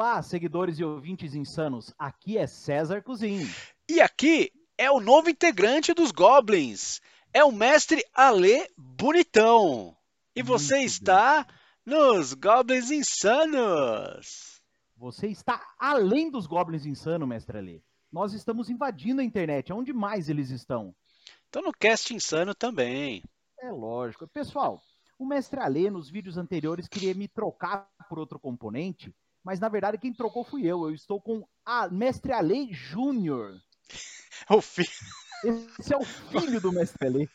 Olá, seguidores e ouvintes insanos. Aqui é César Cozinho. E aqui é o novo integrante dos Goblins. É o mestre Ale Bonitão. E você Muito está nos Goblins Insanos. Você está além dos Goblins insanos, mestre Ali. Nós estamos invadindo a internet. Onde mais eles estão? Então no cast insano também. É lógico. Pessoal, o mestre Ale, nos vídeos anteriores, queria me trocar por outro componente, mas na verdade quem trocou fui eu. Eu estou com a mestre Ale Júnior. O fi- Esse é o filho do mestre Ale.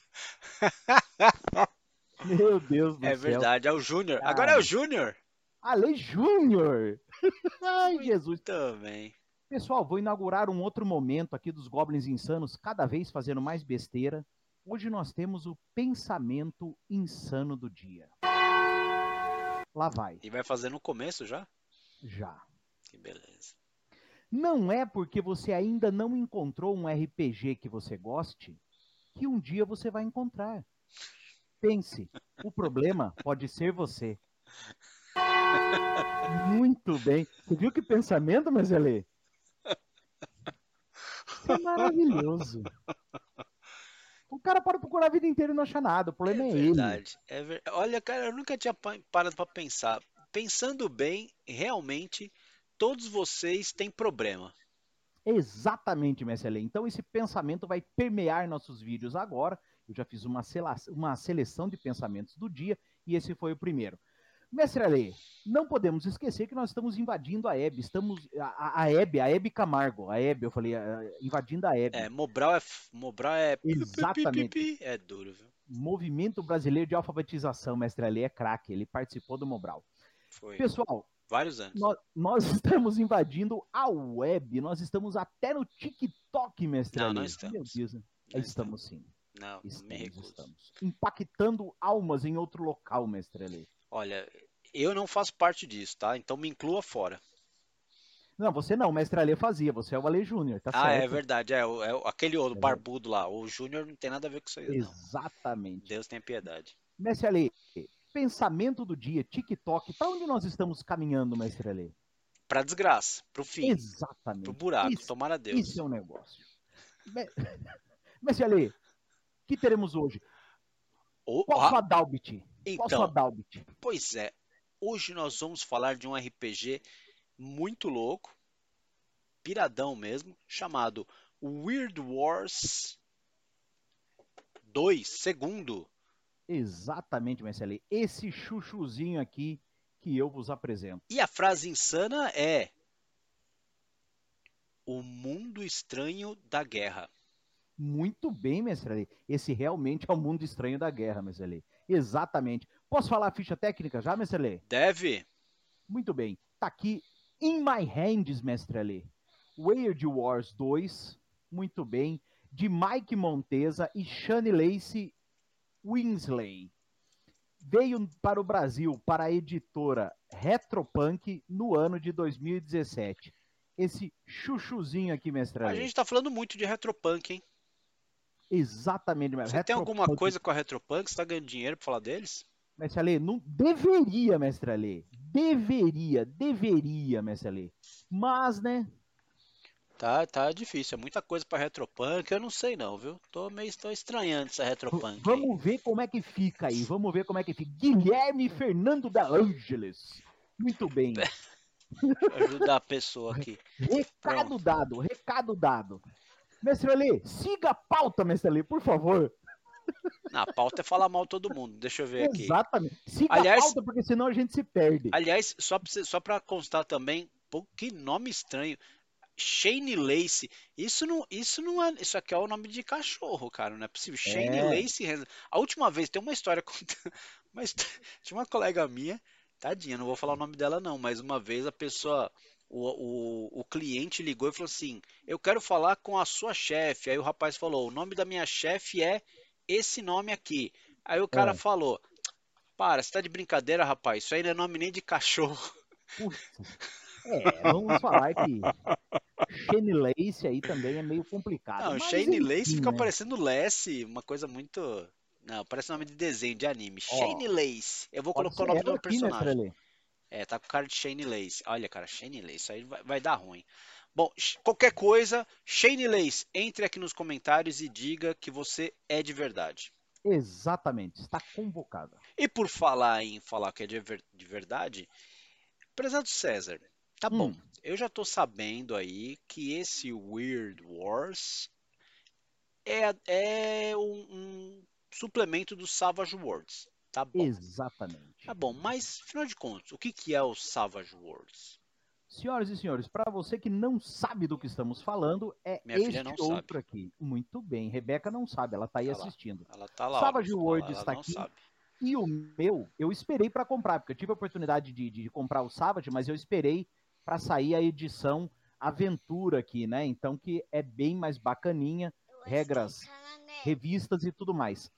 Meu Deus do É céu. verdade, é o Júnior. Agora é o Júnior. Ale Júnior. Ai, Jesus. Também. Pessoal, vou inaugurar um outro momento aqui dos Goblins Insanos, cada vez fazendo mais besteira. Hoje nós temos o pensamento insano do dia. Lá vai, E vai fazer no começo já? Já. Que beleza. Não é porque você ainda não encontrou um RPG que você goste que um dia você vai encontrar. Pense, o problema pode ser você. Muito bem. Você viu que pensamento, Mezelê? Isso é maravilhoso. O cara pode procurar a vida inteira e não achar nada. O problema é, ele. verdade. É ver... Olha, cara, eu nunca tinha pa- parado pra pensar. Pensando bem, realmente, todos vocês têm problema. Exatamente, Messi Então esse pensamento vai permear nossos vídeos agora. Eu já fiz uma, sela- uma seleção de pensamentos do dia e esse foi o primeiro. Mestre Ale, não podemos esquecer que nós estamos invadindo a Hebe. Estamos. A, a- a Hebe, a Hebe Camargo. A Hebe, eu falei, ah, invadindo a Hebe. É, Mobral é. Mobral é. Exatamente. É duro, viu? Movimento Brasileiro de Alfabetização, Mestre Ale é craque. Ele participou do Mobral. Foi. Pessoal, Vários anos. nós, nós estamos invadindo a web. Nós estamos até no TikTok, Mestre Não, Ale. não estamos. Meu Deus, Não estamos sim. Não, Estamos, estamos. Impactando almas em outro local, mestre Ale. Olha, eu não faço parte disso, tá? Então me inclua fora. Não, você não, mestre Ale fazia, você é o Ale Júnior, tá ah, é certo? verdade. É, o- é o- aquele outro É barbudo lá. O Júnior não tem nada a ver com isso aí, não. Exatamente. Deus tenha piedade. Mestre Ale, pensamento do dia, TikTok, para onde nós estamos caminhando, mestre Ale? Pra desgraça, pro fim, Exatamente. pro buraco. Isso, Tomara Deus. Isso é um negócio. Me- Mestre Ale, o que teremos hoje? Ô, Qual ah, sua Dalbit? Qual sua então, Dalbit? pois é. Hoje nós vamos falar de um RPG muito louco, piradão mesmo, chamado Weird Wars 2, segundo. Exatamente, mestre Ale. Esse chuchuzinho aqui que eu vos apresento. E a frase insana é: O mundo estranho da guerra. Muito bem, mestre. Esse realmente é o mundo estranho da guerra, mestre. Exatamente. Posso falar a ficha técnica já, mestre? Deve? Muito bem. Tá aqui in my hands, mestre Ale. Weird Wars 2, muito bem. De Mike Montesa e Shane Lacey Winsley. Veio para o Brasil, para a editora Retropunk, no ano de 2017. Esse chuchuzinho aqui, mestre A gente tá falando muito de Retropunk, hein? Exatamente, mestre. Você tem alguma Retropunk. coisa com a Retropunk? Você tá ganhando dinheiro pra falar deles? Mestre Ale, não deveria, mestre Ale. Deveria, deveria, mestre Ale. Mas, né? Tá, tá difícil. É muita coisa pra Retropunk. Eu não sei não, viu? Tô meio tô estranhando essa Retropunk. aí. Vamos ver como é que fica aí. Vamos ver como é que fica. Guilherme Fernando da Ângeles. Muito bem. Ajudar a pessoa aqui. Recado dado, recado dado. Mestre Ale, siga a pauta, mestre Ale, por favor. Na pauta é falar mal todo mundo. Deixa eu ver aqui. Exatamente. Siga Aliás- a pauta, porque senão a gente se perde. Aliás, só pra, só pra constar também, pô, que nome estranho. Shane Lace. Isso não, isso não é. Isso aqui é o nome de cachorro, cara. Não é possível. Shane É. Lace. A última vez, tem uma história. histó- Tinha uma colega minha, tadinha, não vou falar o nome dela não, mas uma vez a pessoa. O, o, o cliente ligou e falou assim: Eu quero falar com a sua chefe. Aí o rapaz falou: O nome da minha chefe é esse nome aqui. Aí o cara É. falou: Para, você tá de brincadeira, rapaz? Isso aí não é nome nem de cachorro. É, vamos falar que Shane Lace aí também é meio complicado. Não, Shane Lace fica né? parecendo Lace, uma coisa muito. Não, parece nome de desenho, de anime. Shane Lace. Eu vou colocar o nome do né, personagem. Trelê? É, tá com cara de Shane Lace. Olha, cara, Shane Lace, isso aí vai, vai dar ruim. Bom, qualquer coisa, Shane Lace, entre aqui nos comentários e diga que você é de verdade. Exatamente, está convocada. E por falar em falar que é de, ver, de verdade, prezado César, tá hum. bom, eu já tô sabendo aí que esse Weird Wars é, é um, um suplemento do Savage Worlds. Tá bom. Exatamente. Tá bom, mas afinal de contas, o que, que é o Savage Worlds? Senhoras e senhores, para você que não sabe do que estamos falando, é Minha este outro sabe. aqui. Muito bem, Rebeca não sabe, ela está aí tá assistindo. Ela tá lá. Savage World está aqui. Sabe. E o meu, eu esperei para comprar, porque eu tive a oportunidade de, de comprar o Savage, mas eu esperei para sair a edição Aventura aqui, né? Então que é bem mais bacaninha, regras, revistas e tudo mais.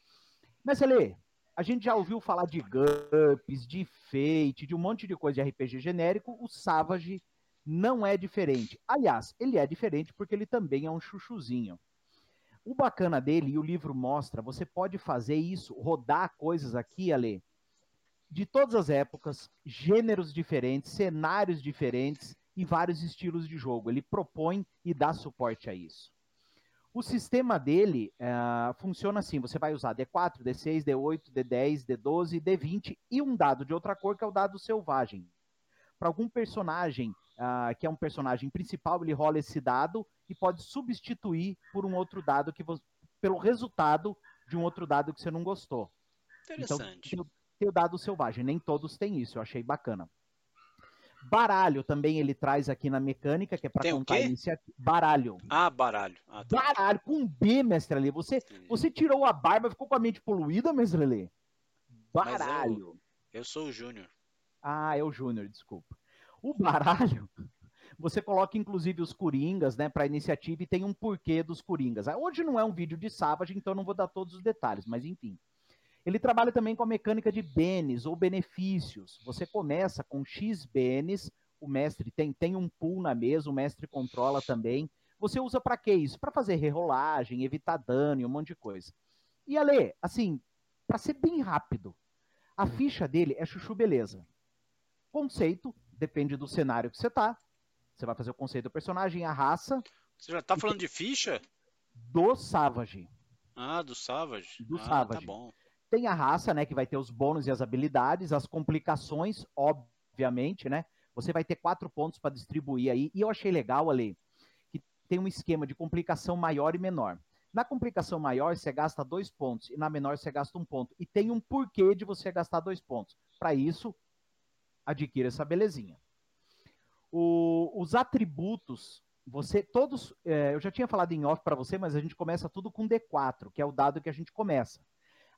Mas, Lê, a gente já ouviu falar de GURPS, de Fate, de um monte de coisa de RPG genérico. O Savage não é diferente. Aliás, ele é diferente porque ele também é um chuchuzinho. O bacana dele, e o livro mostra, você pode fazer isso, rodar coisas aqui, Ale, de todas as épocas, gêneros diferentes, cenários diferentes e vários estilos de jogo. Ele propõe e dá suporte a isso. O sistema dele uh, funciona assim: você vai usar D4, D6, D8, D10, D12, D20 e um dado de outra cor, que é o dado selvagem. Para algum personagem uh, que é um personagem principal, ele rola esse dado e pode substituir por um outro dado que você, pelo resultado de um outro dado que você não gostou. Então, Interessante. Então, tem, o dado selvagem. Nem todos têm isso, eu achei bacana. Baralho também ele traz aqui na mecânica, que é para contar iniciativa. Baralho. Ah, baralho. Ah, tá. Baralho, com B, mestre Lê. Você, você tirou a barba, ficou com a mente poluída, mestre Lê? Baralho. Eu, eu, sou o Júnior. Ah, é o Júnior, desculpa. O baralho, você coloca inclusive os coringas, né, para iniciativa e tem um porquê dos coringas. Hoje não é um vídeo de Savage, então não vou dar todos os detalhes, mas enfim. Ele trabalha também com a mecânica de bens ou benefícios. Você começa com X bens, o mestre tem, tem um pool na mesa, o mestre controla também. Você usa para quê isso? Para fazer rerolagem, evitar dano e um monte de coisa. E Ale, assim, para ser bem rápido, a ficha dele é chuchu beleza. Conceito, depende do cenário que você tá. Você vai fazer o conceito do personagem, a raça. Você já tá falando de ficha? Do Savage. Ah, do Savage. Do ah, Savage. Tá bom. Tem a raça, né, que vai ter os bônus e as habilidades, as complicações, obviamente, né? Você vai ter quatro pontos para distribuir aí. E eu achei legal, Ali, que tem um esquema de complicação maior e menor. Na complicação maior, você gasta dois pontos, e na menor, você gasta um ponto. E tem um porquê de você gastar dois pontos. Para isso, adquira essa belezinha. O, os atributos, você todos, é, eu já tinha falado em off para você, mas a gente começa tudo com D4, que é o dado que a gente começa.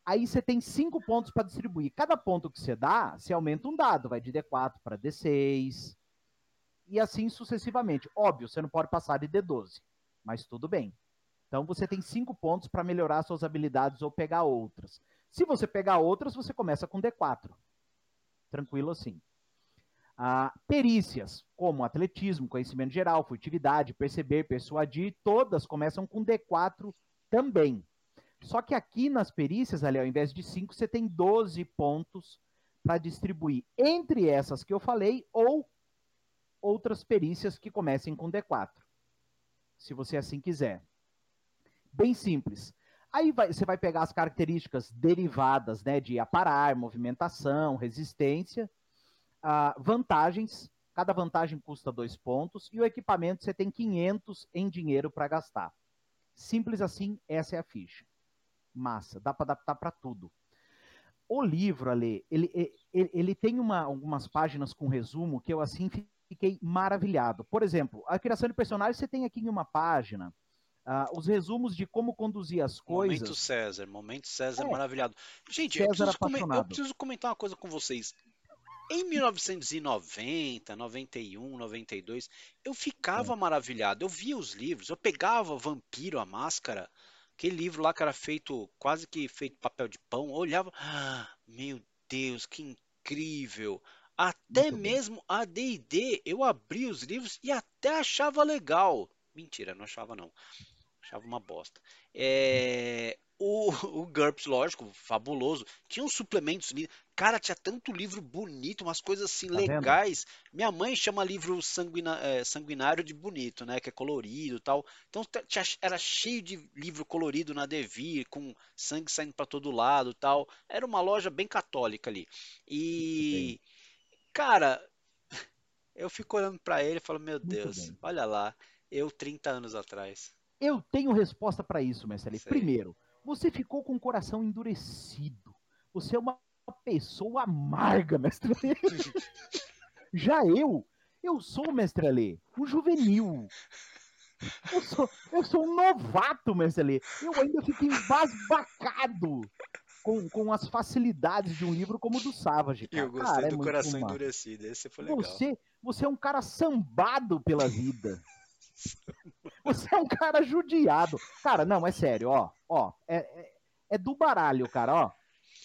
Aí você tem cinco pontos para distribuir. Cada ponto que você dá, você aumenta um dado, vai de D4 para D6 e assim sucessivamente. Óbvio, você não pode passar de D12, mas tudo bem. Então você tem cinco pontos para melhorar suas habilidades ou pegar outras. Se você pegar outras, você começa com D4. Tranquilo assim. Ah, perícias, como atletismo, conhecimento geral, furtividade, perceber, persuadir, todas começam com D4 também. Só que aqui nas perícias, ali, ao invés de 5, você tem 12 pontos para distribuir entre essas que eu falei ou outras perícias que comecem com D4. Se você assim quiser. Bem simples. Aí vai, você vai pegar as características derivadas né, de aparar, movimentação, resistência, uh, vantagens. Cada vantagem custa dois pontos. E o equipamento você tem 500 em dinheiro para gastar. Simples assim, essa é a ficha massa, dá para adaptar para tudo. O livro, Ale, ele, ele, ele tem uma, algumas páginas com resumo que eu assim fiquei maravilhado. Por exemplo, a criação de personagens você tem aqui em uma página. Uh, os resumos de como conduzir as coisas. Momento César, momento César é. maravilhado. Gente, eu preciso, eu preciso, comentar uma coisa com vocês. Em 1990, 91, 92, eu ficava é. maravilhado. Eu via os livros, eu pegava Vampiro, a Máscara, Aquele livro lá que era feito, quase que feito papel de pão, eu olhava, ah, meu Deus, que incrível. Até Muito mesmo bem. a D&D, eu abri os livros e até achava legal. Mentira, não achava não. Achava uma bosta. É, o, o GURPS, lógico, fabuloso. Tinha uns suplementos. Cara, tinha tanto livro bonito, umas coisas assim Tá legais. Minha mãe chama livro sanguina- é, sanguinário de bonito, né? Que é colorido e tal. Então tinha- era cheio de livro colorido na Devir, com sangue saindo pra todo lado e tal. Era uma loja bem católica ali. E, cara, eu fico olhando pra ele e falo, meu Muito Deus, bem. olha lá, eu 30 anos atrás. Eu tenho resposta para isso. Sei. Primeiro, você ficou com o coração endurecido. Você é uma pessoa amarga, mestre Ali. Já eu, eu sou, mestre Ali, um juvenil. Eu sou, eu sou um novato, mestre Ali. Eu ainda fico embasbacado com, com as facilidades de um livro como o do Savage. Cara. Eu gostei Cara, é do muito coração endurecido, esse foi legal. Você, você é um cara sambado pela vida. Você é um cara judiado. Cara, não, é sério, ó. Ó, é, é, é do baralho, cara, ó.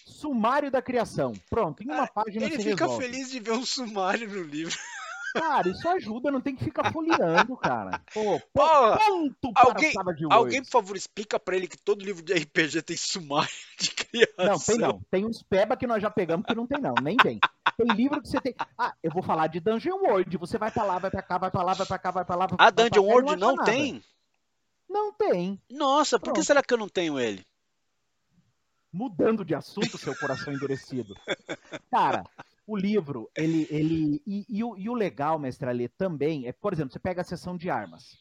Sumário da criação. Pronto, em uma página Ah, Ele você fica resolve. feliz de ver um sumário no livro. Cara, isso ajuda, não tem que ficar folheando, cara. Pô, Porra, ponto alguém- Alguém, por favor, explica pra ele que todo livro de RPG tem sumário de criança. Não, tem não. Tem uns peba que nós já pegamos que não tem não, nem tem. Tem livro que você tem. Ah, eu vou falar de Dungeon World. Você vai pra lá, vai pra cá, vai pra lá, vai pra cá, vai pra lá. vai A vai pra Dungeon cá e World não nada. tem? Não tem. Nossa, por que Pronto. será que eu não tenho ele? mudando de assunto, seu coração endurecido. Cara, o livro, ele. ele e, e o, e o legal, mestre Alê, também é, por exemplo, você pega a seção de armas.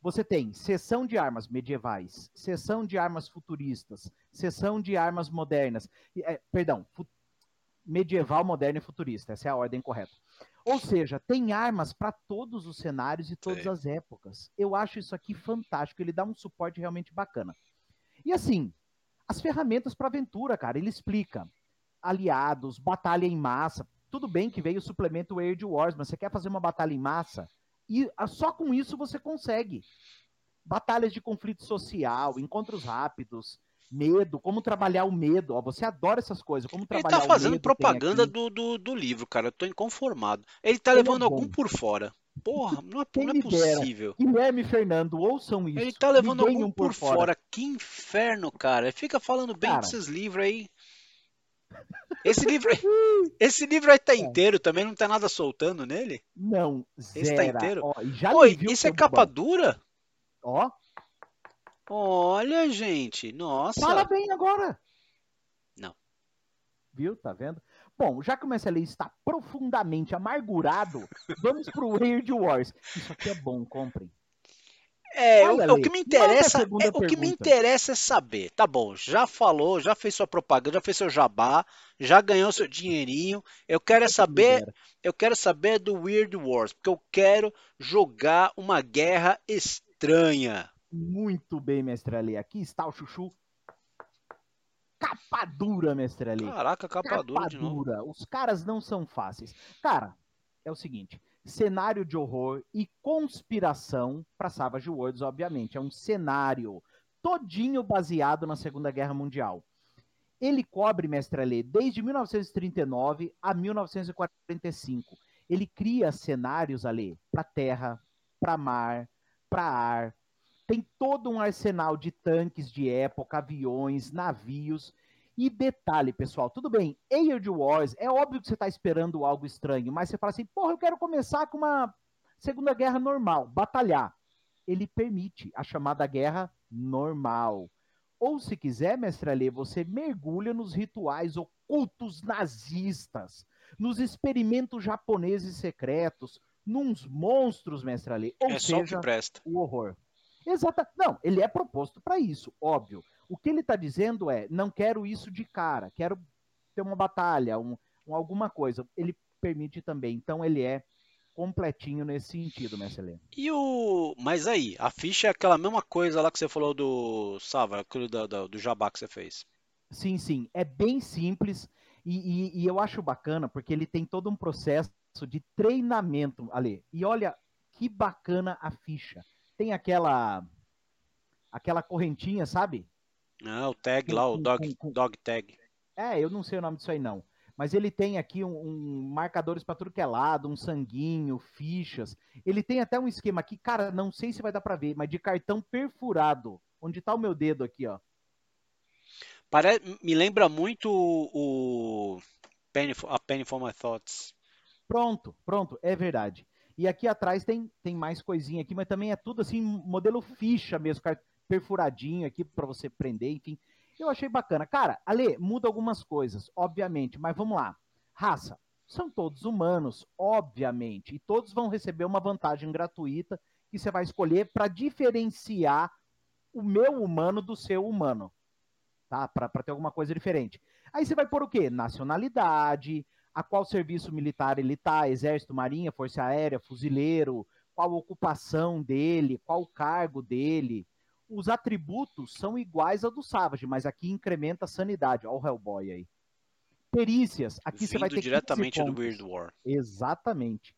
Você tem seção de armas medievais, seção de armas futuristas, seção de armas modernas. é, perdão, medieval, moderno e futurista. Essa é a ordem correta. Ou seja, tem armas para todos os cenários e todas Sei. as épocas. Eu acho isso aqui fantástico. Ele dá um suporte realmente bacana. E assim, as ferramentas para aventura, cara. Ele explica aliados, batalha em massa. Tudo bem que veio o suplemento Age Wars, mas você quer fazer uma batalha em massa? E ah, só com isso você consegue. Batalhas de conflito social, encontros rápidos, medo, como trabalhar o medo. Ó, você adora essas coisas. Como Ele trabalhar tá o fazendo medo tem propaganda aqui. do, do, do livro, cara. Eu tô inconformado. Ele tá Ele é levando algum bom. por fora. Porra, não é, não é possível. Guilherme Fernando, ouçam isso. Ele tá levando algum um por fora. Que inferno, cara. Ele fica falando bem Cara. desses livros aí. Esse livro, esse livro aí tá inteiro também, não tá nada soltando nele? Não, Esse tá inteiro? Ó, já Oi, isso é capa bobão. dura? Ó, Olha, gente, nossa. fala bem agora. Não. Viu? Tá vendo? Bom, já que o Messalei está profundamente amargurado, vamos pro Weird Wars. Isso aqui é bom, comprem. É, o, Olha, o que me interessa, é, o que me interessa é saber. Tá bom, já falou, já fez sua propaganda, já fez seu jabá, já ganhou seu dinheirinho. Eu quero é saber, eu quero saber do Weird Wars, porque eu quero jogar uma guerra estranha. Muito bem, mestre Ali. Aqui está o chuchu. Capa dura, mestre Ali. Caraca, capa dura de novo. dura. Os caras não são fáceis. Cara, é o seguinte: cenário de horror e conspiração para Savage Worlds, obviamente. É um cenário todinho baseado na Segunda Guerra Mundial. Ele cobre, mestre Alê, desde 1939 a 1945. Ele cria cenários, Alê, para terra, para mar, para ar. Tem todo um arsenal de tanques de época, aviões, navios. E detalhe, pessoal, tudo bem, Age Wars, é óbvio que você está esperando algo estranho, mas você fala assim, porra, eu quero começar com uma Segunda Guerra normal, batalhar. Ele permite a chamada guerra normal. Ou se quiser, mestre Alê, você mergulha nos rituais ocultos nazistas, nos experimentos japoneses secretos, nos monstros, mestre Alê. Ou É só o que seja, presta. o horror. Exata. Não, ele é proposto para isso, óbvio. O que ele está dizendo é: não quero isso de cara, quero ter uma batalha, um, um alguma coisa. Ele permite também. Então ele é completinho nesse sentido, mestre Helena. E o. Mas aí, a ficha é aquela mesma coisa lá que você falou do Sava, aquilo do, do, do jabá que você fez. Sim, sim. É bem simples e, e- e eu acho bacana porque ele tem todo um processo de treinamento, Ale. E olha que bacana a ficha. Tem aquela aquela correntinha, sabe? Ah, o tag lá, o dog, dog tag. É, eu não sei o nome disso aí não. mas ele tem aqui um, um marcadores para tudo que é lado, um sanguinho, fichas. Ele tem até um esquema aqui, cara, não sei se vai dar para ver, mas de cartão perfurado. Onde tá o meu dedo aqui, ó? Pare... Me lembra muito o Penny, a Penny for My Thoughts. Pronto, pronto, é verdade. E aqui atrás tem, tem mais coisinha aqui, mas também é tudo assim, modelo ficha mesmo, perfuradinho aqui para você prender, enfim. Eu achei bacana. Cara, Ale, muda algumas coisas, obviamente, mas vamos lá. Raça, são todos humanos, obviamente, e todos vão receber uma vantagem gratuita que você vai escolher para diferenciar o meu humano do seu humano, tá? Para ter alguma coisa diferente. Aí você vai pôr o quê? Nacionalidade, a qual serviço militar ele tá, exército, marinha, força aérea, fuzileiro, qual ocupação dele, qual cargo dele, os atributos são iguais ao do Savage, mas aqui incrementa a sanidade. Olha o Hellboy aí. Perícias, aqui Vindo você vai ter diretamente do Weird War. Exatamente.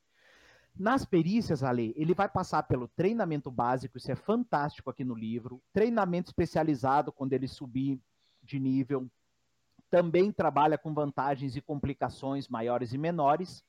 Nas perícias, Ale, ele vai passar pelo treinamento básico, isso é fantástico aqui no livro. Treinamento especializado quando ele subir de nível. Também trabalha com vantagens e complicações maiores e menores.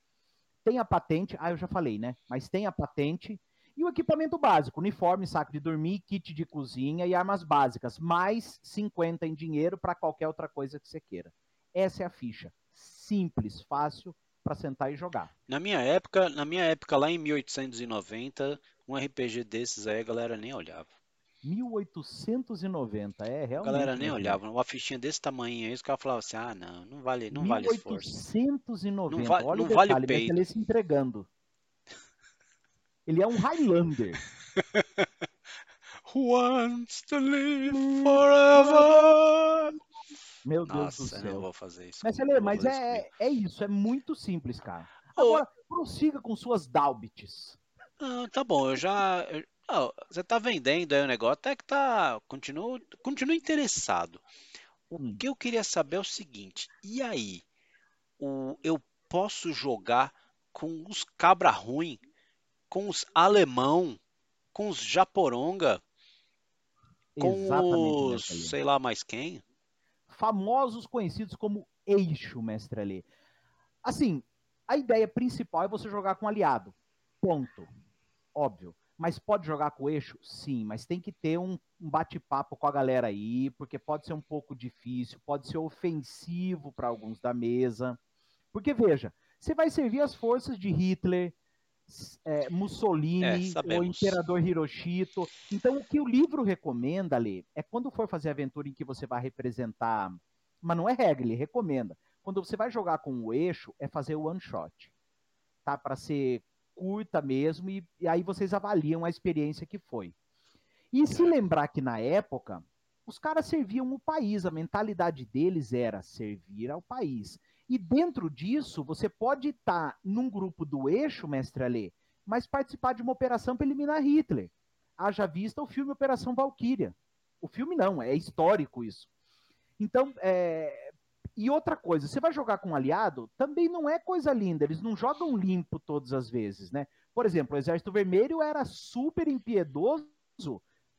Tem a patente, ah, eu já falei, né? Mas tem a patente e o equipamento básico, uniforme, saco de dormir, kit de cozinha e armas básicas, mais 50 em dinheiro para qualquer outra coisa que você queira. Essa é a ficha. Simples, fácil para sentar e jogar. Na minha época, na minha época lá em 1890, um RPG desses aí a galera nem olhava. 1890, é realmente. A galera nem olhava, uma fichinha desse tamanho aí, os caras falavam assim: "Ah, não, não vale, não 1890, vale esforço". 1890, não, va olha não o detalhe, vale o peito. ele se entregando. Ele é um Highlander. Who wants to live forever? Meu Deus Nossa, do céu. Eu não vou fazer isso. Mas, Lê, mas é, é isso, é muito simples, cara. Agora, oh. prossiga com suas Dalbits. Ah, tá bom, eu já. Eu, oh, você tá vendendo aí o negócio, até que tá. Continuo, continuo interessado. O hum. que eu queria saber é o seguinte: e aí? O, eu posso jogar com os cabra ruim com os alemão, com os japoronga, com Exatamente, os sei lá mais quem. Famosos conhecidos como eixo, mestre ali. Assim, a ideia principal é você jogar com aliado. Ponto. Óbvio. Mas pode jogar com eixo? Sim, mas tem que ter um bate-papo com a galera aí, porque pode ser um pouco difícil, pode ser ofensivo para alguns da mesa. Porque veja, você vai servir as forças de Hitler, é, Mussolini, é, o Imperador Hiroshito. Então, o que o livro recomenda, ali é quando for fazer aventura em que você vai representar. Mas não é regra, ele recomenda. Quando você vai jogar com o eixo, é fazer o one shot. Tá? Para ser curta mesmo, e, e, aí vocês avaliam a experiência que foi. E se lembrar que na época, os caras serviam o país, a mentalidade deles era servir ao país. E dentro disso, você pode estar tá num grupo do eixo, mestre Alê, mas participar de uma operação para eliminar Hitler. Haja vista o filme Operação Valkyria. O filme não, é histórico isso. Então, é... e outra coisa, você vai jogar com um aliado, também não é coisa linda, eles não jogam limpo todas as vezes, né? Por exemplo, o Exército Vermelho era super impiedoso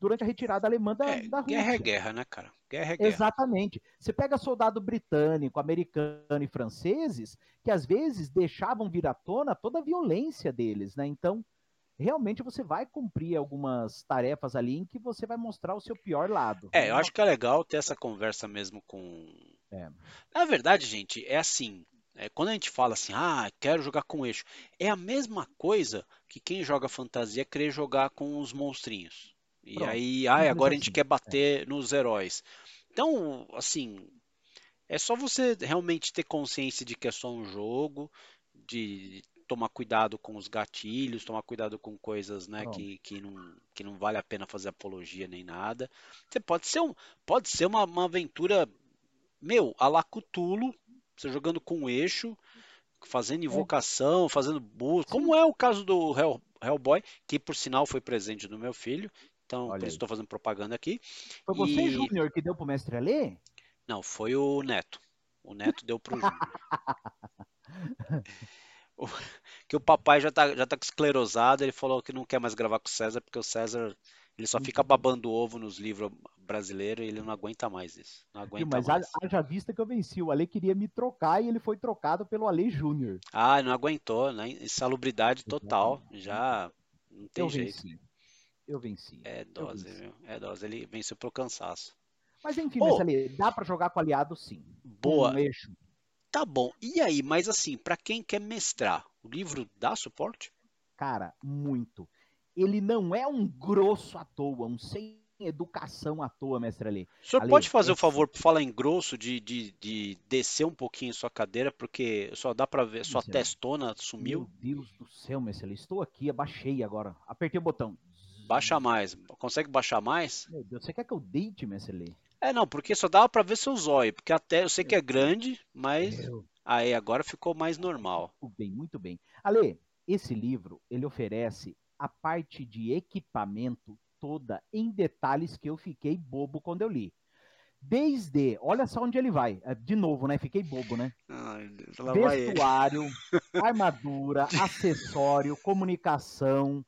durante a retirada alemã da, é, da Rússia. Guerra é guerra, né, cara? Guerra é guerra. Exatamente. Você pega soldado britânico, americano e franceses, que às vezes deixavam vir à tona toda a violência deles, né? Então, realmente você vai cumprir algumas tarefas ali em que você vai mostrar o seu pior lado. É, eu acho que é legal ter essa conversa mesmo com. É. Na verdade, gente, é assim. É, quando a gente fala assim, ah, quero jogar com eixo, é a mesma coisa que quem joga fantasia querer jogar com os monstrinhos. E Pronto. aí, ah, agora a gente quer bater nos heróis. Então, assim, é só você realmente ter consciência de que é só um jogo, de tomar cuidado com os gatilhos, tomar cuidado com coisas né, que, que, não, que não vale a pena fazer apologia nem nada. Você pode ser, um, pode ser uma, uma aventura, meu, a você jogando com eixo, fazendo é. invocação, fazendo busca, como é o caso do Hell, Hellboy, que por sinal foi presente do meu filho. Então, Olha por isso estou fazendo propaganda aqui. Foi você, e... Júnior, que deu para o mestre Alê? Não, foi o Neto. O Neto deu para o Júnior. que o papai já tá, já tá esclerosado, ele falou que não quer mais gravar com o César, porque o César ele só fica babando ovo nos livros brasileiro e ele não aguenta mais isso. Não aguenta Mas mais. haja vista que eu venci. O Ale queria me trocar e ele foi trocado pelo Ale Júnior. Ah, não aguentou, né? Insalubridade total. Já não tem Eu jeito. venci. Eu venci. É dose, venci. viu? É dose. Ele venceu pelo cansaço. Mas enfim, mas Ale, dá pra jogar com aliado sim. Boa. Um eixo. Tá bom. E aí, mas assim, pra quem quer mestrar, o livro dá suporte? Cara, muito. Ele não é um grosso à toa, um sem educação à toa, mestre Ale. O senhor Ale, pode fazer o esse- favor, por falar em grosso, de, de, de descer um pouquinho sua cadeira, porque só dá pra ver, sua testona sumiu. Meu Deus do céu, mestre Ale. Estou aqui, abaixei agora. Apertei o botão. Baixa mais. Consegue baixar mais? Meu Deus, você quer que eu deite, Ale? É, não, porque só dava pra ver seu zóio, porque até eu sei que é grande, mas Meu aí agora ficou mais normal. Muito bem, muito bem. Ale, esse livro, ele oferece a parte de equipamento toda em detalhes que eu fiquei bobo quando eu li. Desde, olha só onde ele vai. É, De novo, né? Fiquei bobo, né? Ai. Vestuário, armadura, acessório, comunicação,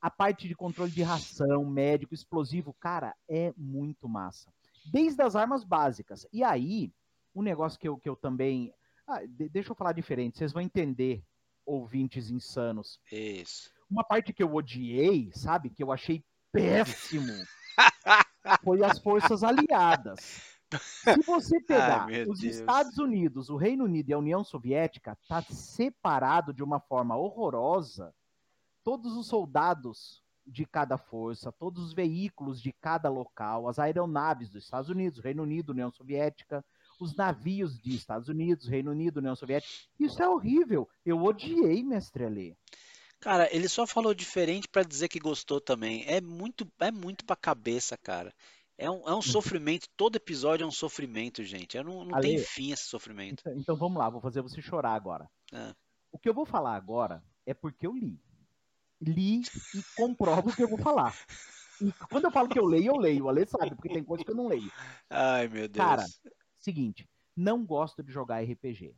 a parte de controle de ração, médico, explosivo, cara, é muito massa. Desde as armas básicas. E aí, um negócio que eu, que eu também. Ah, de- deixa eu falar diferente, vocês vão entender, ouvintes insanos. Isso. Uma parte que eu odiei, sabe, que eu achei péssimo, foi as forças aliadas. Se você pegar Ai, os Deus. Estados Unidos, o Reino Unido e a União Soviética, tá separado de uma forma horrorosa. Todos os soldados de cada força, todos os veículos de cada local, as aeronaves dos Estados Unidos, Reino Unido, União Soviética, os navios de Estados Unidos, Reino Unido, União Soviética. Isso é horrível. Eu odiei, mestre Alê. Cara, ele só falou diferente pra dizer que gostou também. É muito, é muito pra cabeça, cara. É um, é um sofrimento. Todo episódio é um sofrimento, gente. Eu não, não tem fim esse sofrimento. Então, então vamos lá, vou fazer você chorar agora. Ah. O que eu vou falar agora é porque eu li. Li e comprovo o que eu vou falar. E quando eu falo que eu leio, eu leio. O Ale sabe, porque tem coisa que eu não leio. Ai, meu Deus. Cara, Seguinte, não gosto de jogar RPG.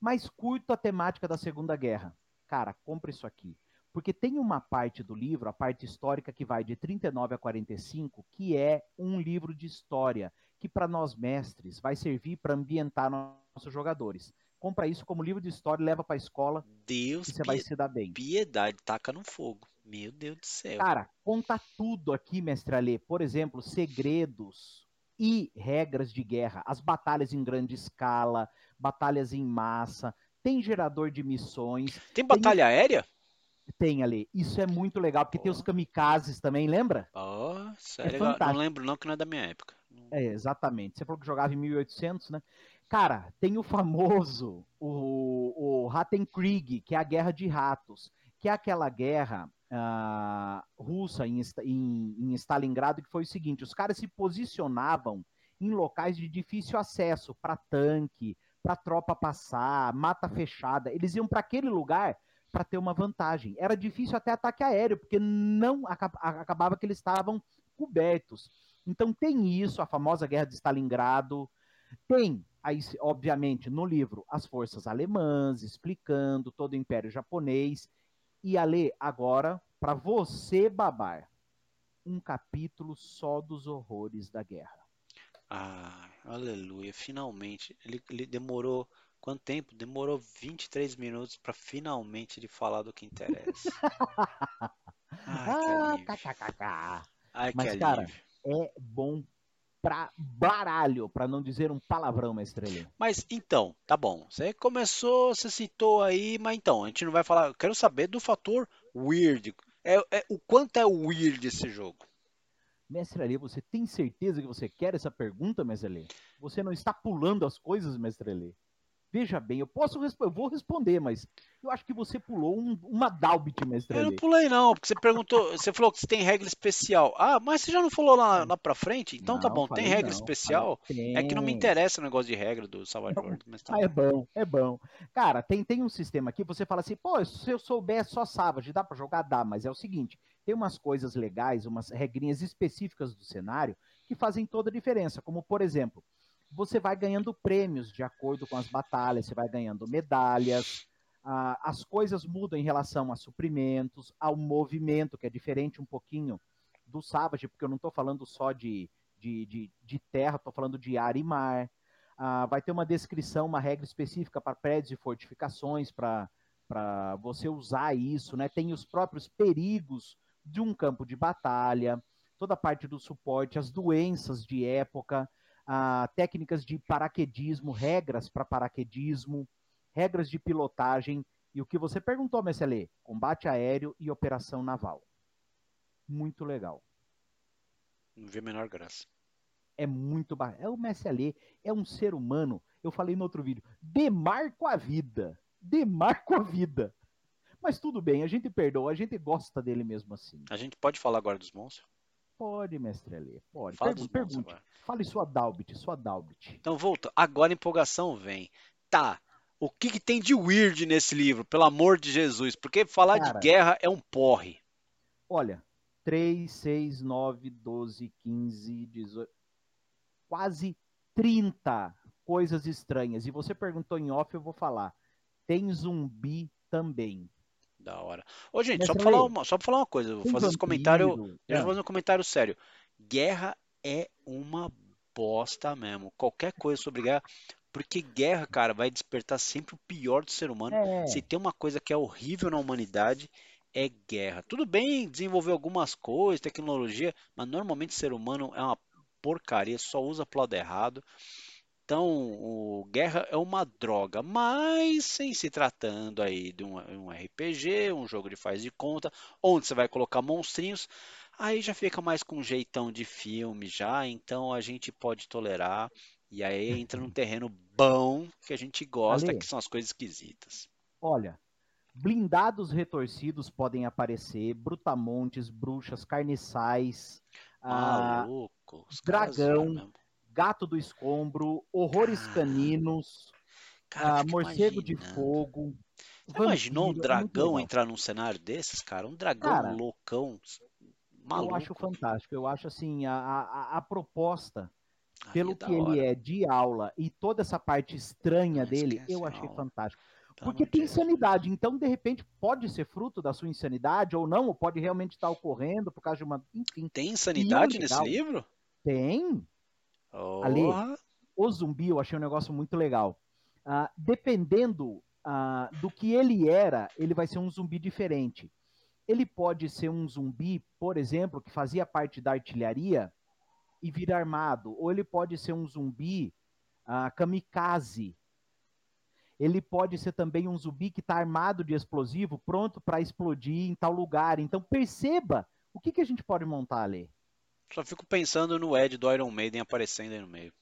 Mas curto a temática da Segunda Guerra. Cara, compra isso aqui. Porque tem uma parte do livro, a parte histórica, que vai de 39 a 45, que é um livro de história, que para nós mestres vai servir para ambientar nossos jogadores. Compra isso como livro de história, leva para a escola Deus, e você vai se dar bem. piedade, taca no fogo. Meu Deus do céu. Cara, conta tudo aqui, mestre Alê. Por exemplo, segredos e regras de guerra. As batalhas em grande escala, batalhas em massa. Tem gerador de missões. Tem batalha aérea? Tem ali. Isso é muito legal, porque tem os kamikazes também, lembra? Ó, isso é, É legal. Não lembro não que não é da minha época. É, exatamente. Você falou que jogava em 1800, né? Cara, tem o famoso, o, o Rattenkrieg, que é a Guerra de Ratos, que é aquela guerra ah, russa em, em- em Stalingrado, que foi o seguinte: os caras se posicionavam em locais de difícil acesso para tanque, para tropa passar, mata fechada. Eles iam para aquele lugar para ter uma vantagem. Era difícil até ataque aéreo, porque não aca- acabava que eles estavam cobertos. Então tem isso, a famosa guerra de Stalingrado. Tem, aí, obviamente, no livro, as forças alemãs explicando todo o Império Japonês. E Ale, agora, para você babar, um capítulo só dos horrores da guerra. Ai, aleluia, finalmente. Ele, ele demorou quanto tempo? Demorou 23 minutos pra finalmente ele falar do que interessa. Ai, que ah, kkkk. Ai, Mas, cara. É bom pra baralho, para não dizer um palavrão, mestre. Mas então, tá bom. Você começou, você citou aí, mas então, a gente não vai falar. Eu quero saber do fator weird. É, é- o quanto é weird esse jogo? Mestre Alê, você tem certeza que você quer essa pergunta, mestre Alê? Você não está pulando as coisas, mestre Alê? Veja bem, eu posso eu vou responder, mas eu acho que você pulou um- uma Dalbit, mestre Eu não pulei não, porque você perguntou, você falou que você tem regra especial. Ah, mas você já não falou lá, lá pra frente? Então tá Não, bom, tem regra não, especial? falei, É que não me interessa o negócio de regra do Salvador, mas tá Ah, é bom. bom, é bom. Cara, tem, tem um sistema aqui, você fala assim, pô, se eu souber só Savage, dá pra jogar? Dá, mas é o seguinte, tem umas coisas legais, umas regrinhas específicas do cenário que fazem toda a diferença, como por exemplo, você vai ganhando prêmios de acordo com as batalhas, você vai ganhando medalhas, ah, as coisas mudam em relação a suprimentos, ao movimento, que é diferente um pouquinho do Savage, porque eu não estou falando só de, de, de, de terra, estou falando de ar e mar. Ah, vai ter uma descrição, uma regra específica para prédios e fortificações, para você usar isso, né? Tem os próprios perigos de um campo de batalha, toda a parte do suporte, as doenças de época, ah, técnicas de paraquedismo, regras para paraquedismo, regras de pilotagem e o que você perguntou, Messelê, combate aéreo e operação naval. Muito legal. Não vi a menor graça. É muito É o Messelê, é um ser humano. Eu falei no outro vídeo, demarco a vida. Demarco a vida. Mas tudo bem, a gente perdoa, a gente gosta dele mesmo assim. A gente pode falar agora dos monstros? Pode, mestre Alê, pode. Fala pergunte. agora. Fale sua Dalbit, sua Dalbit. Então volta. Agora a empolgação vem. Tá. O que, que tem de weird nesse livro, pelo amor de Jesus? Porque falar Cara. de guerra é um porre. Olha, 3, 6, 9, 12, 15, 18. Quase 30 coisas estranhas. E você perguntou em off, eu vou falar. Tem zumbi também. Da hora. Ô, gente, Mas só pra, falar uma, só pra falar uma coisa, vou fazer esse comentário. é. Deixa eu fazer um comentário sério. Guerra é uma bosta mesmo. Qualquer coisa sobre guerra. Porque guerra, cara, vai despertar sempre o pior do ser humano. É, Se tem uma coisa que é horrível na humanidade, é guerra. Tudo bem desenvolver algumas coisas, tecnologia, mas normalmente o ser humano é uma porcaria, só usa pro lado errado. Então, o guerra é uma droga, mas sem se tratando aí de um, um RPG, um jogo de faz de conta, onde você vai colocar monstrinhos, aí já fica mais com um jeitão de filme já, então a gente pode tolerar. E aí entra num terreno bom que a gente gosta, Ale. que são as coisas esquisitas. olha. Blindados retorcidos podem aparecer, brutamontes, bruxas, carniçais, ah, os caras dragão. Gato do escombro, horrores Cara, caninos, Cara, eu ah, morcego de imaginando. fogo. Já imaginou um vampiro, é dragão entrar num cenário desses, cara? Um dragão Cara, loucão, Eu maluco. acho fantástico. Eu acho assim, a, a, a proposta, pelo é que ele é de aula e toda essa parte estranha Não dele, esquece eu achei fantástico. Pelo Porque de tem Deus. insanidade, então de repente pode ser fruto da sua insanidade ou não, ou pode realmente estar ocorrendo por causa de uma. Enfim, Tem insanidade nesse livro? tem. Ale, Porra. O zumbi eu achei um negócio muito legal. Ah, dependendo ah, do que ele era, ele vai ser um zumbi diferente. Ele pode ser um zumbi, por exemplo, que fazia parte da artilharia e vira armado. Ou ele pode ser um zumbi ah, kamikaze. Ele pode ser também um zumbi que está armado de explosivo, pronto para explodir em tal lugar. Então perceba o que, que a gente pode montar ali. Só fico pensando no Ed do Iron Maiden aparecendo aí no meio.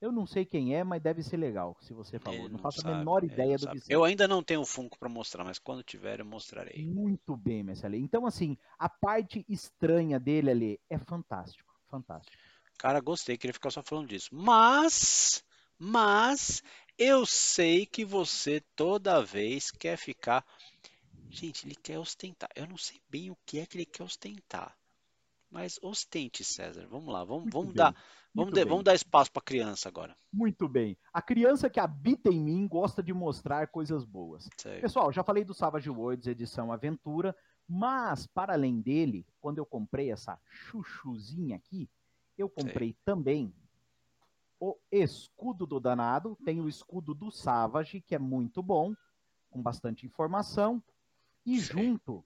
Eu não sei quem é, mas deve ser legal, se você falou. Ele não faço sabe, a menor ideia não do sabe. que. Eu ainda não tenho o Funko pra mostrar, mas quando tiver eu mostrarei. Muito bem, Messi Então, assim, a parte estranha dele ali é fantástico. Fantástico. Cara, gostei, queria ficar só falando disso. Mas, mas, eu sei que você toda vez quer ficar. Gente, ele quer ostentar. Eu não sei bem o que é que ele quer ostentar. Mas ostente, César. Vamos lá, vamos, vamos dar, vamos, de- vamos dar espaço pra criança agora. Muito bem. A criança que habita em mim gosta de mostrar coisas boas. Sei. Pessoal, já falei do Savage Worlds edição Aventura, mas para além dele, quando eu comprei essa chuchuzinha aqui, eu comprei também o escudo do danado, tem o escudo do Savage, que é muito bom, com bastante informação, e Sei. junto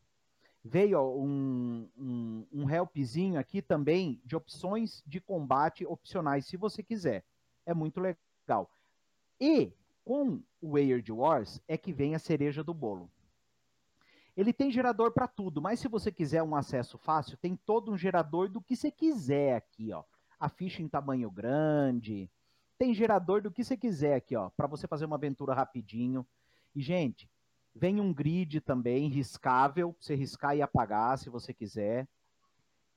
veio um, um, um helpzinho aqui também de opções de combate opcionais, se você quiser. É muito legal. E com o Weird Wars é que vem a cereja do bolo. Ele tem gerador para tudo, mas se você quiser um acesso fácil, tem todo um gerador do que você quiser aqui, ó. A ficha em tamanho grande, tem gerador do que você quiser aqui, ó, para você fazer uma aventura rapidinho. E gente, vem um grid também riscável, você riscar e apagar se você quiser.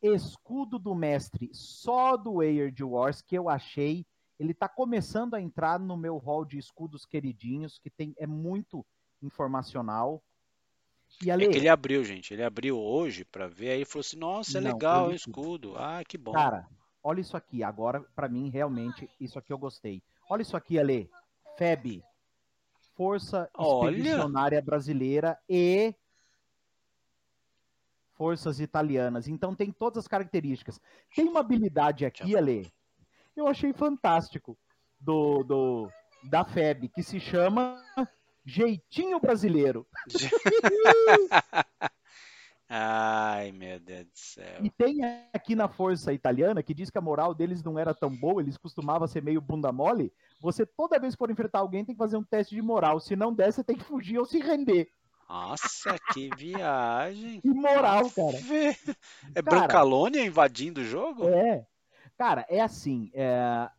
Escudo do mestre só do Weird Wars que eu achei ele está começando a entrar no meu hall de escudos queridinhos, que tem é muito informacional. E É Ale, que ele abriu, gente. Ele abriu hoje pra ver, aí falou assim: Nossa, é Não, legal o escudo. Ah, que bom. cara, olha isso aqui. Agora, para mim, realmente, isso aqui eu gostei. Olha isso aqui, Ale. FEB. Força Olha. Expedicionária Brasileira e Forças Italianas. Então tem todas as características. Tem uma habilidade aqui, Ale, eu achei fantástico do, do da FEB, que se chama Jeitinho Brasileiro. Ai, meu Deus do céu. E tem aqui na Força Italiana que diz que a moral deles não era tão boa, eles costumavam ser meio bunda mole. Você, toda vez que for enfrentar alguém, tem que fazer um teste de moral. Se não der, você tem que fugir ou se render. Nossa, que viagem. Que moral, cara. É Brancalônia invadindo o jogo? É. Cara, é assim. É...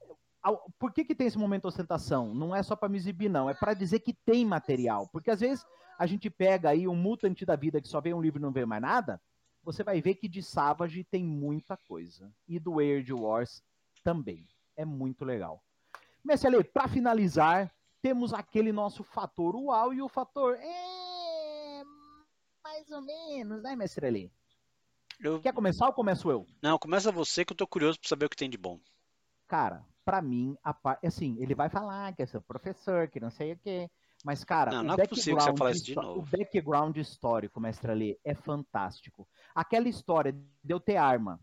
Por que, que tem esse momento de ostentação? Não é só para me exibir, não. É para dizer que tem material. Porque às vezes a gente pega aí um mutante da vida que só vê um livro e não vê mais nada. Você vai ver que de Savage tem muita coisa. E do Weird Wars também. É muito legal. Mestre para finalizar, temos aquele nosso fator uau e o fator. É... Mais ou menos, né, Mestre Ale? Eu... Quer começar ou começo eu? Não, começa você que eu tô curioso para saber o que tem de bom. Cara, para mim, a par... assim, ele vai falar que é seu professor, que não sei o quê. Mas, cara, não, não é novo. o background histórico, mestre Ali, é fantástico. Aquela história de eu ter arma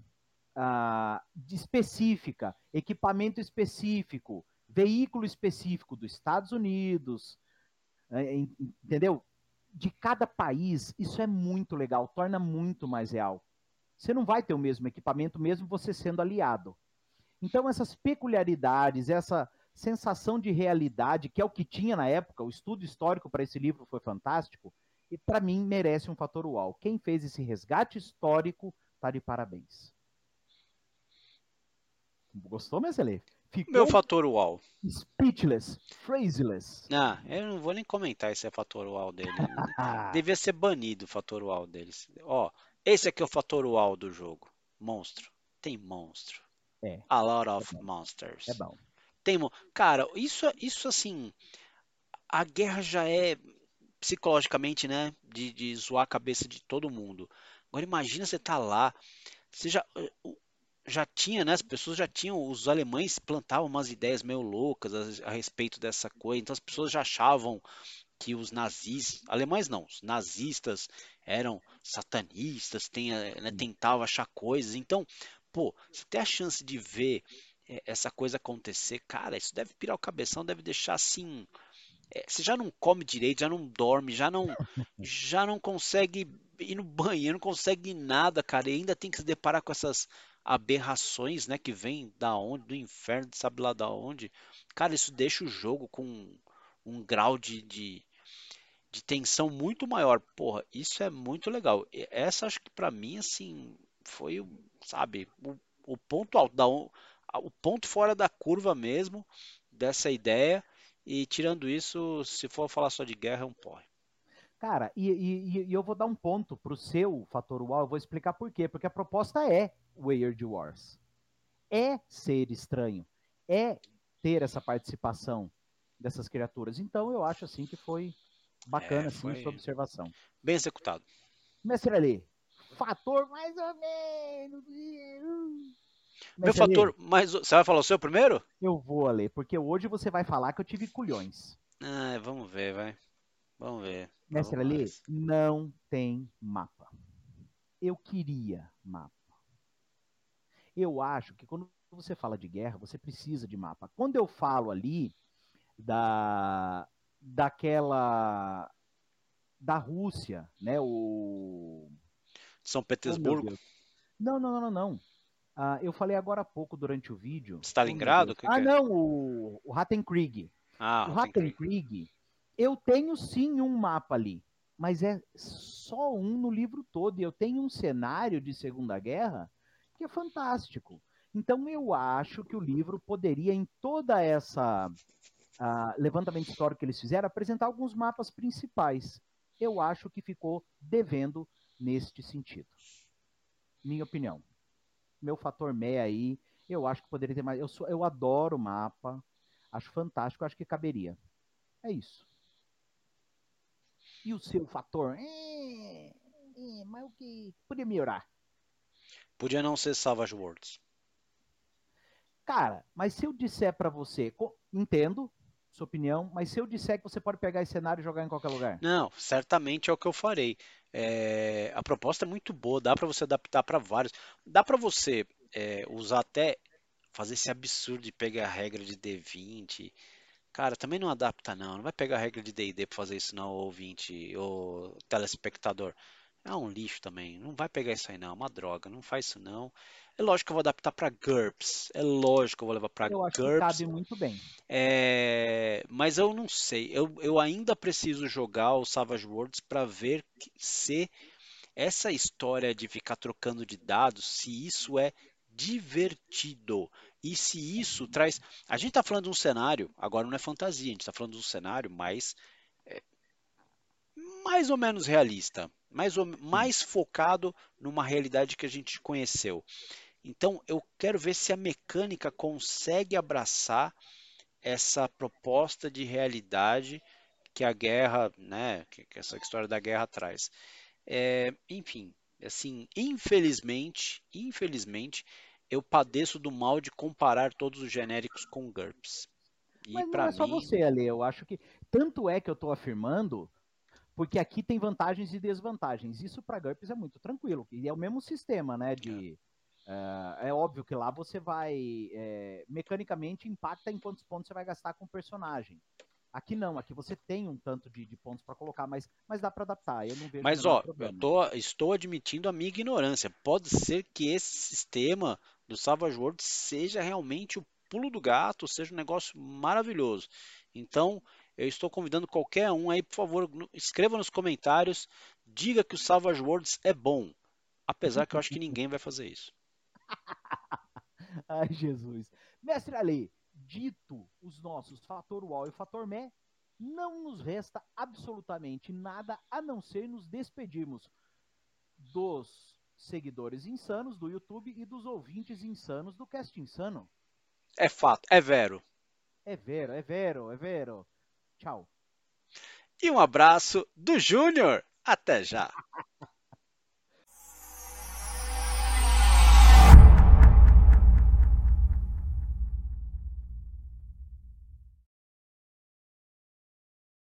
uh, específica, equipamento específico, veículo específico dos Estados Unidos, é, entendeu? De cada país, isso é muito legal, torna muito mais real. Você não vai ter o mesmo equipamento, mesmo você sendo aliado. Então, essas peculiaridades, essa sensação de realidade, que é o que tinha na época, o estudo histórico para esse livro foi fantástico, e para mim merece um fator uau. Quem fez esse resgate histórico está de parabéns. Gostou, Mesele? Ficou Meu fator uau. Speechless, phraseless. Ah, eu não vou nem comentar esse é fator uau dele. Devia ser banido o fator uau deles. Ó, esse aqui é o fator uau do jogo. Monstro. Tem monstro. É. A lot of é monsters. É bom. Tem, cara, isso, isso assim, a guerra já é psicologicamente, né, de, de zoar a cabeça de todo mundo. Agora imagina você tá lá, você já, já tinha, né, as pessoas já tinham, os alemães plantavam umas ideias meio loucas a, a respeito dessa coisa, então as pessoas já achavam que os nazistas, alemães não, os nazistas eram satanistas, tem, eh, né, tentavam achar coisas, então, pô, você tem a chance de ver é, essa coisa acontecer, cara, isso deve pirar o cabeção, deve deixar assim. É, você já não come direito, já não dorme, já não, já não consegue ir no banheiro, não consegue nada, cara, e ainda tem que se deparar com essas aberrações, né, que vem da onde, do inferno, sabe lá da onde. Cara, isso deixa o jogo com um grau de, de, de tensão muito maior. Porra, isso é muito legal. Essa acho que para mim, assim, foi, sabe, o, o ponto alto da o ponto fora da curva mesmo dessa ideia. E tirando isso, se for falar só de guerra, é um porre. Cara, e, e, e eu vou dar um ponto pro seu fator UAU, eu vou explicar por quê. Porque a proposta é Weird Wars. É ser estranho. É ter essa participação dessas criaturas. Então eu acho assim que foi bacana é, foi... sua observação. Bem executado. Mestre Ali, fator mais ou menos. Meu fator, mas você vai falar o seu primeiro? Eu vou, Ale, porque hoje você vai falar que eu tive culhões. Ah, vamos ver, vai. Vamos ver. Mestre Ali, não tem mapa. Eu queria mapa. Eu acho que quando você fala de guerra, você precisa de mapa. Quando eu falo ali da daquela da Rússia, né, o São Petersburgo. Oh, não, não, não, não. Ah, eu falei agora há pouco durante o vídeo. Stalingrado? Que ah, que é? não, o, o Rattenkrieg. Ah, o Rattenkrieg, eu tenho sim um mapa ali, mas é só um no livro todo. E eu tenho um cenário de Segunda Guerra que é fantástico. Então eu acho que o livro poderia, em toda essa uh, levantamento histórico que eles fizeram, apresentar alguns mapas principais. Eu acho que ficou devendo neste sentido. Minha opinião meu fator Mé aí, eu acho que poderia ter mais. Eu, sou, eu adoro o mapa, acho fantástico, acho que caberia. É isso. E o seu fator? É, é, mas o que podia melhorar? Podia não ser Savage Worlds. Cara, mas se eu disser para você, entendo sua opinião, mas se eu disser que você pode pegar esse cenário e jogar em qualquer lugar? Não, certamente é o que eu farei. É, a proposta é muito boa, dá para você adaptar para vários. Dá para você é, usar até fazer esse absurdo de pegar a regra de D20. Cara, também não adapta não. Não vai pegar a regra de D&D pra fazer isso não, ouvinte, ou telespectador. É um lixo também. Não vai pegar isso aí não, é uma droga. Não faz isso não. É lógico que eu vou adaptar para GURPS. É lógico que eu vou levar para GURPS. Eu acho que cabe muito bem. É... Mas eu não sei. Eu, eu ainda preciso jogar o Savage Worlds para ver se essa história de ficar trocando de dados, se isso é divertido. E se isso traz. A gente está falando de um cenário, agora não é fantasia, a gente está falando de um cenário mais. É, mais ou menos realista, mais, ou, mais focado numa realidade que a gente conheceu. Então eu quero ver se a mecânica consegue abraçar essa proposta de realidade que a guerra, né, que, que essa história da guerra traz. É, enfim, assim, infelizmente, infelizmente, eu padeço do mal de comparar todos os genéricos com GURPS. E Mas não é só você, Ale. Eu acho que tanto é que eu estou afirmando, porque aqui tem vantagens e desvantagens. Isso para GURPS é muito tranquilo. E é o mesmo sistema, né? De é, é óbvio que lá você vai é, mecanicamente impacta em quantos pontos você vai gastar com o personagem. Aqui não, aqui você tem um tanto de, de pontos para colocar, mas, mas dá para adaptar. Eu não vejo mas ó, eu tô, estou admitindo a minha ignorância. Pode ser que esse sistema do Savage World seja realmente o pulo do gato, seja um negócio maravilhoso. Então, eu estou convidando qualquer um aí, por favor, escreva nos comentários, diga que o Savage Worlds é bom. Apesar que eu acho que ninguém vai fazer isso. Ai, Jesus. Mestre Ali, dito os nossos fator UOL e fator ME, não nos resta absolutamente nada a não ser nos despedirmos dos seguidores insanos do YouTube e dos ouvintes insanos do Cast Insano. É fato, é vero. É vero, é vero, é vero. Tchau. E um abraço do Júnior. Até já.